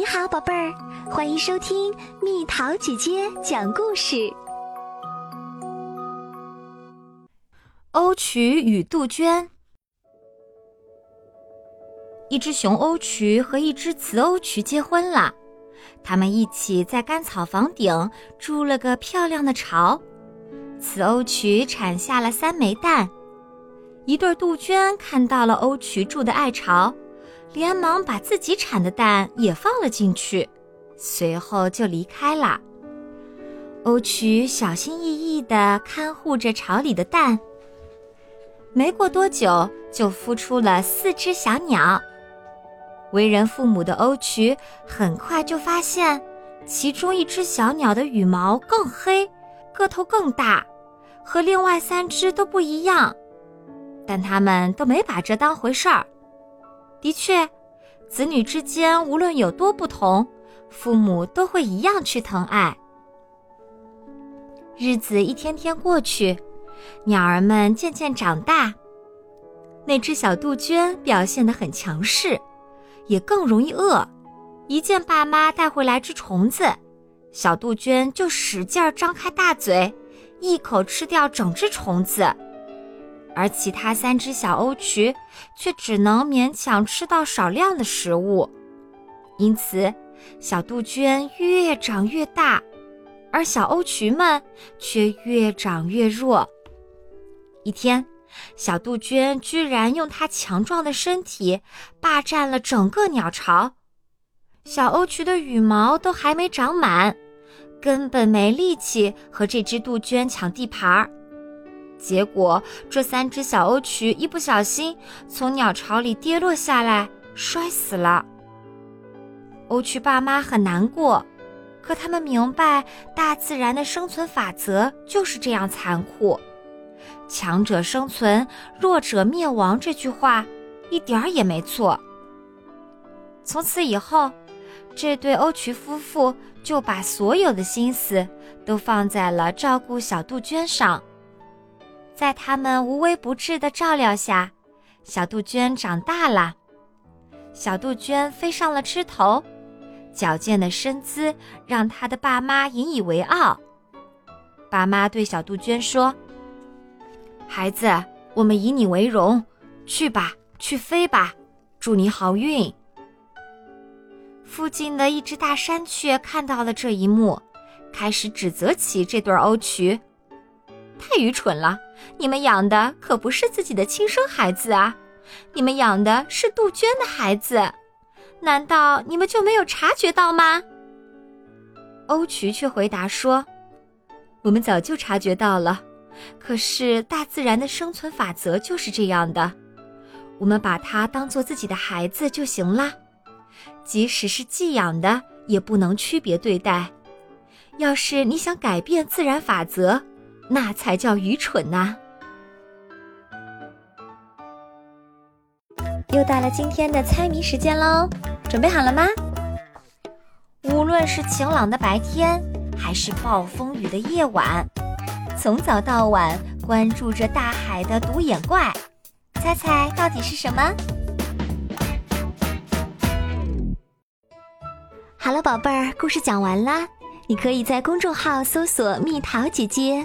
你好，宝贝儿，欢迎收听蜜桃姐姐讲故事。欧渠与杜鹃。一只雄欧渠和一只雌欧渠结婚了，他们一起在干草房顶筑了个漂亮的巢。雌欧渠产下了三枚蛋，一对杜鹃看到了欧渠筑的爱巢。连忙把自己产的蛋也放了进去，随后就离开了。欧曲小心翼翼地看护着巢里的蛋。没过多久，就孵出了四只小鸟。为人父母的欧曲很快就发现，其中一只小鸟的羽毛更黑，个头更大，和另外三只都不一样。但他们都没把这当回事儿。的确，子女之间无论有多不同，父母都会一样去疼爱。日子一天天过去，鸟儿们渐渐长大。那只小杜鹃表现得很强势，也更容易饿。一见爸妈带回来只虫子，小杜鹃就使劲张开大嘴，一口吃掉整只虫子。而其他三只小欧曲却只能勉强吃到少量的食物，因此小杜鹃越长越大，而小欧曲们却越长越弱。一天，小杜鹃居然用它强壮的身体霸占了整个鸟巢，小欧曲的羽毛都还没长满，根本没力气和这只杜鹃抢地盘儿。结果，这三只小欧曲一不小心从鸟巢里跌落下来，摔死了。欧曲爸妈很难过，可他们明白大自然的生存法则就是这样残酷，“强者生存，弱者灭亡”这句话一点儿也没错。从此以后，这对欧曲夫妇就把所有的心思都放在了照顾小杜鹃上。在他们无微不至的照料下，小杜鹃长大了。小杜鹃飞上了枝头，矫健的身姿让它的爸妈引以为傲。爸妈对小杜鹃说：“孩子，我们以你为荣，去吧，去飞吧，祝你好运。”附近的一只大山雀看到了这一幕，开始指责起这对欧曲。太愚蠢了！你们养的可不是自己的亲生孩子啊，你们养的是杜鹃的孩子，难道你们就没有察觉到吗？欧渠却回答说：“我们早就察觉到了，可是大自然的生存法则就是这样的，我们把它当做自己的孩子就行了，即使是寄养的，也不能区别对待。要是你想改变自然法则，”那才叫愚蠢呐！又到了今天的猜谜时间喽，准备好了吗？无论是晴朗的白天，还是暴风雨的夜晚，从早到晚关注着大海的独眼怪，猜猜到底是什么？好了，宝贝儿，故事讲完啦。你可以在公众号搜索“蜜桃姐姐”。